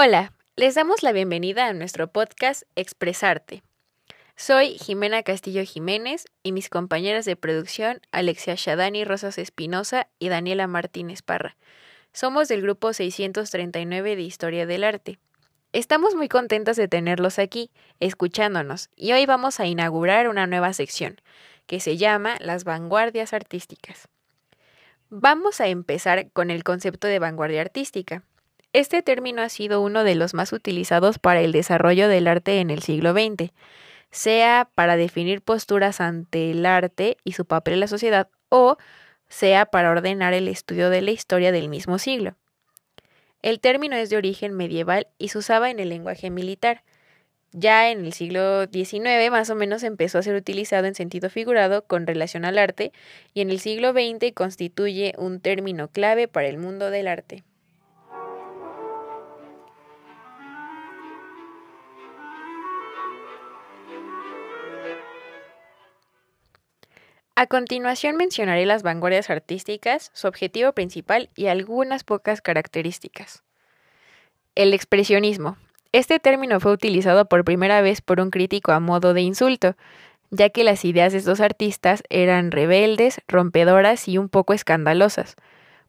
Hola, les damos la bienvenida a nuestro podcast Expresarte. Soy Jimena Castillo Jiménez y mis compañeras de producción Alexia Shadani Rosas Espinosa y Daniela Martínez Parra. Somos del grupo 639 de Historia del Arte. Estamos muy contentas de tenerlos aquí, escuchándonos, y hoy vamos a inaugurar una nueva sección, que se llama Las Vanguardias Artísticas. Vamos a empezar con el concepto de vanguardia artística. Este término ha sido uno de los más utilizados para el desarrollo del arte en el siglo XX sea para definir posturas ante el arte y su papel en la sociedad o sea para ordenar el estudio de la historia del mismo siglo. El término es de origen medieval y se usaba en el lenguaje militar. Ya en el siglo XIX más o menos empezó a ser utilizado en sentido figurado con relación al arte y en el siglo XX constituye un término clave para el mundo del arte. A continuación mencionaré las vanguardias artísticas, su objetivo principal y algunas pocas características. El expresionismo. Este término fue utilizado por primera vez por un crítico a modo de insulto, ya que las ideas de estos artistas eran rebeldes, rompedoras y un poco escandalosas,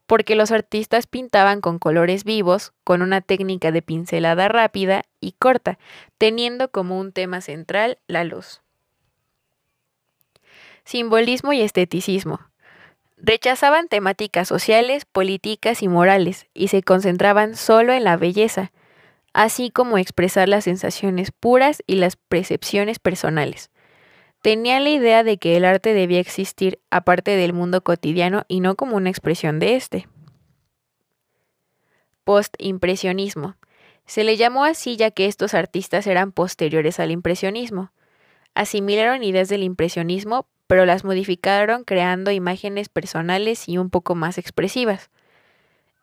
porque los artistas pintaban con colores vivos, con una técnica de pincelada rápida y corta, teniendo como un tema central la luz simbolismo y esteticismo. Rechazaban temáticas sociales, políticas y morales y se concentraban solo en la belleza, así como expresar las sensaciones puras y las percepciones personales. Tenían la idea de que el arte debía existir aparte del mundo cotidiano y no como una expresión de éste. Postimpresionismo. Se le llamó así ya que estos artistas eran posteriores al impresionismo. Asimilaron ideas del impresionismo, pero las modificaron creando imágenes personales y un poco más expresivas.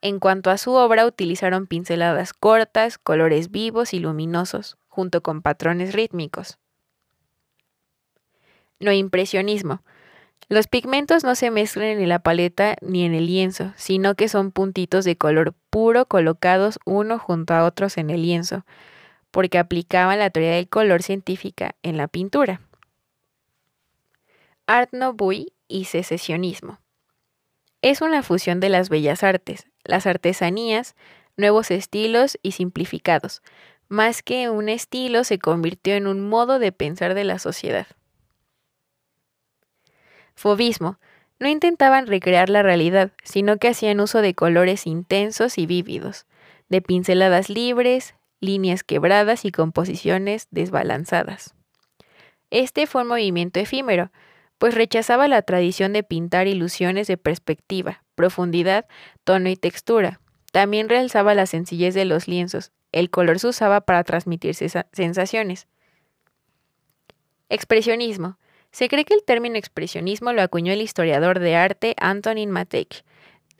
En cuanto a su obra, utilizaron pinceladas cortas, colores vivos y luminosos, junto con patrones rítmicos. No impresionismo. Los pigmentos no se mezclan en la paleta ni en el lienzo, sino que son puntitos de color puro colocados uno junto a otros en el lienzo, porque aplicaban la teoría del color científica en la pintura. Art Nouveau y secesionismo. Es una fusión de las bellas artes, las artesanías, nuevos estilos y simplificados. Más que un estilo, se convirtió en un modo de pensar de la sociedad. Fobismo. No intentaban recrear la realidad, sino que hacían uso de colores intensos y vívidos, de pinceladas libres, líneas quebradas y composiciones desbalanzadas. Este fue un movimiento efímero, pues rechazaba la tradición de pintar ilusiones de perspectiva, profundidad, tono y textura. También realzaba la sencillez de los lienzos. El color se usaba para transmitir sensaciones. Expresionismo. Se cree que el término expresionismo lo acuñó el historiador de arte Antonin Matejka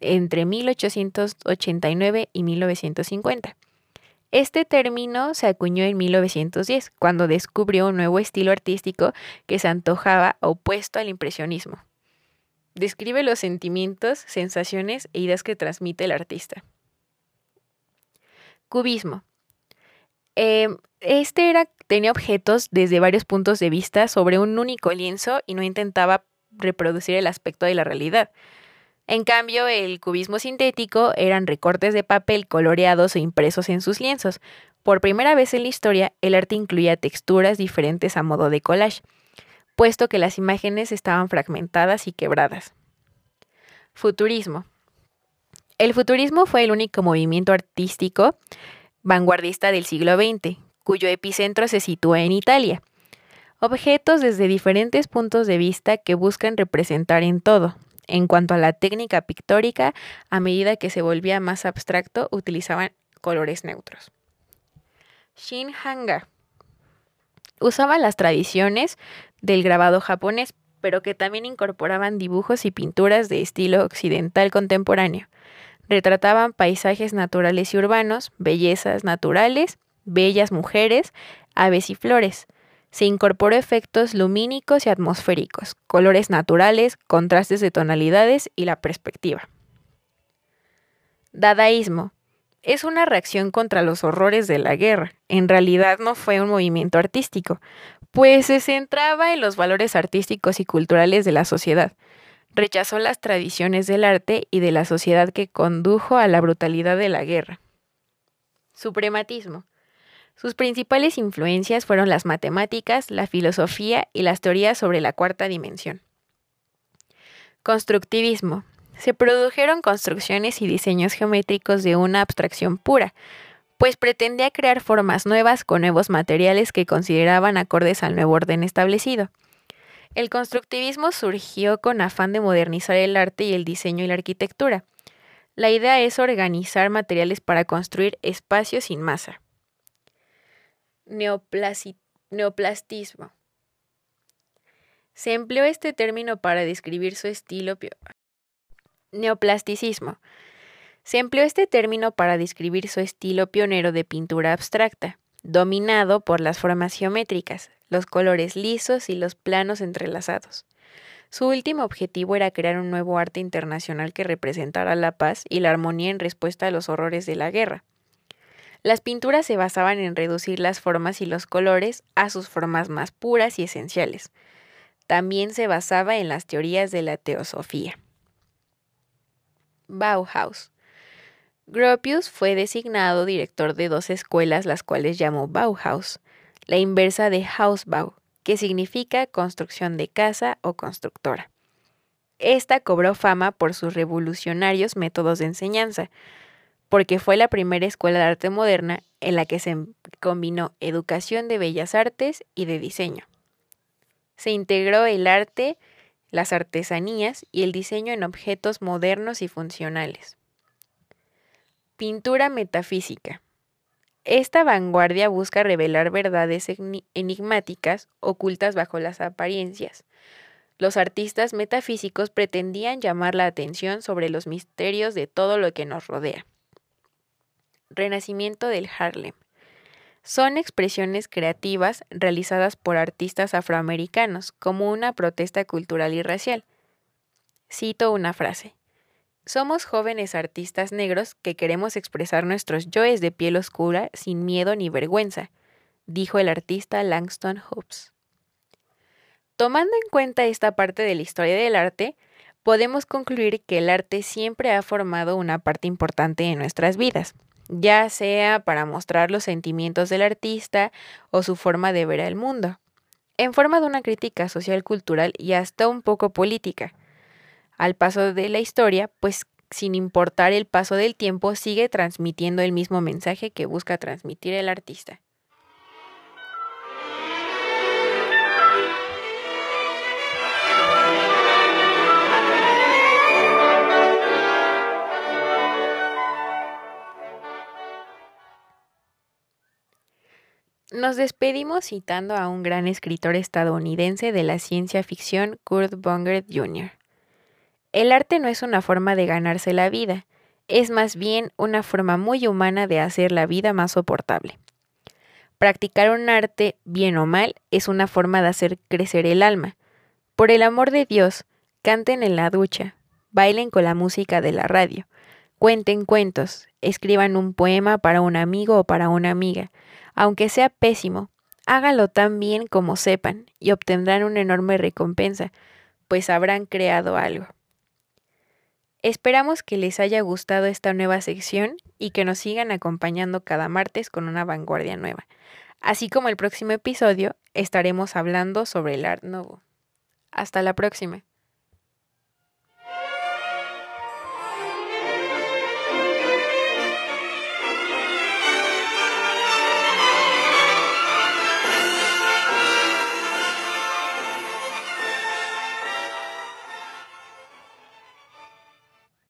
entre 1889 y 1950. Este término se acuñó en 1910, cuando descubrió un nuevo estilo artístico que se antojaba opuesto al impresionismo. Describe los sentimientos, sensaciones e ideas que transmite el artista. Cubismo. Em, este era, tenía objetos desde varios puntos de vista sobre un único lienzo y no intentaba reproducir el aspecto de la realidad. En cambio, el cubismo sintético eran recortes de papel coloreados o impresos en sus lienzos. Por primera vez en la historia, el arte incluía texturas diferentes a modo de collage, puesto que las imágenes estaban fragmentadas y quebradas. Futurismo. El futurismo fue el único movimiento artístico vanguardista del siglo XX, cuyo epicentro se sitúa en Italia. Objetos desde diferentes puntos de vista que buscan representar en todo, en cuanto a la técnica pictórica, a medida que se volvía más abstracto, utilizaban colores neutros. Shin Hanga usaba las tradiciones del grabado japonés, pero que también incorporaban dibujos y pinturas de estilo occidental contemporáneo. Retrataban paisajes naturales y urbanos, bellezas naturales, bellas mujeres, aves y flores. Se incorporó efectos lumínicos y atmosféricos, colores naturales, contrastes de tonalidades y la perspectiva. Dadaísmo. es una reacción contra los horrores de la guerra. En realidad no fue un movimiento artístico, pues se centraba en los valores artísticos y culturales de la sociedad. Rechazó las tradiciones del arte y de la sociedad que condujo a la brutalidad de la guerra. Suprematismo. Sus principales influencias fueron las matemáticas, la filosofía y las teorías sobre la cuarta dimensión. Constructivismo. Se produjeron construcciones y diseños geométricos de una abstracción pura, pues pretendía crear formas nuevas con nuevos materiales que consideraban acordes al nuevo orden establecido. El constructivismo surgió con afán de modernizar el arte y el diseño y la arquitectura. La idea es organizar materiales para construir espacios sin masa neoplastismo. Se empleó este término para describir su estilo neoplasticismo. Se empleó este término para describir su estilo pionero de pintura abstracta, dominado por las formas geométricas, los colores lisos y los planos entrelazados. Su último objetivo era crear un nuevo arte internacional que representara la paz y la armonía en respuesta a los horrores de la guerra. Las pinturas se basaban en reducir las formas y los colores a sus formas más puras y esenciales. También se basaba en las teorías de la teosofía. Bauhaus. Gropius fue designado director de dos escuelas, las cuales llamó Bauhaus, la inversa de Hausbau, que significa construcción de casa o constructora. Esta cobró fama por sus revolucionarios métodos de enseñanza, porque fue la primera escuela de arte moderna en la que se combinó educación de bellas artes y de diseño. Se integró el arte, las artesanías y el diseño en objetos modernos y funcionales. Pintura metafísica. Esta vanguardia busca revelar verdades enigmáticas ocultas bajo las apariencias. Los artistas metafísicos pretendían llamar la atención sobre los misterios de todo lo que nos rodea. Renacimiento del Harlem. Son expresiones creativas realizadas por artistas afroamericanos como una protesta cultural y racial. Cito una frase. Somos jóvenes artistas negros que queremos expresar nuestros yoes de piel oscura sin miedo ni vergüenza, dijo el artista Langston Hughes. Tomando en cuenta esta parte de la historia del arte, podemos concluir que el arte siempre ha formado una parte importante en nuestras vidas ya sea para mostrar los sentimientos del artista o su forma de ver el mundo, en forma de una crítica social, cultural y hasta un poco política. Al paso de la historia, pues sin importar el paso del tiempo, sigue transmitiendo el mismo mensaje que busca transmitir el artista. Nos despedimos citando a un gran escritor estadounidense de la ciencia ficción, Kurt Vonnegut Jr. El arte no es una forma de ganarse la vida, es más bien una forma muy humana de hacer la vida más soportable. Practicar un arte, bien o mal, es una forma de hacer crecer el alma. Por el amor de Dios, canten en la ducha, bailen con la música de la radio, cuenten cuentos, escriban un poema para un amigo o para una amiga, aunque sea pésimo, hágalo tan bien como sepan y obtendrán una enorme recompensa, pues habrán creado algo. Esperamos que les haya gustado esta nueva sección y que nos sigan acompañando cada martes con una vanguardia nueva. Así como el próximo episodio estaremos hablando sobre el Art Nouveau. Hasta la próxima.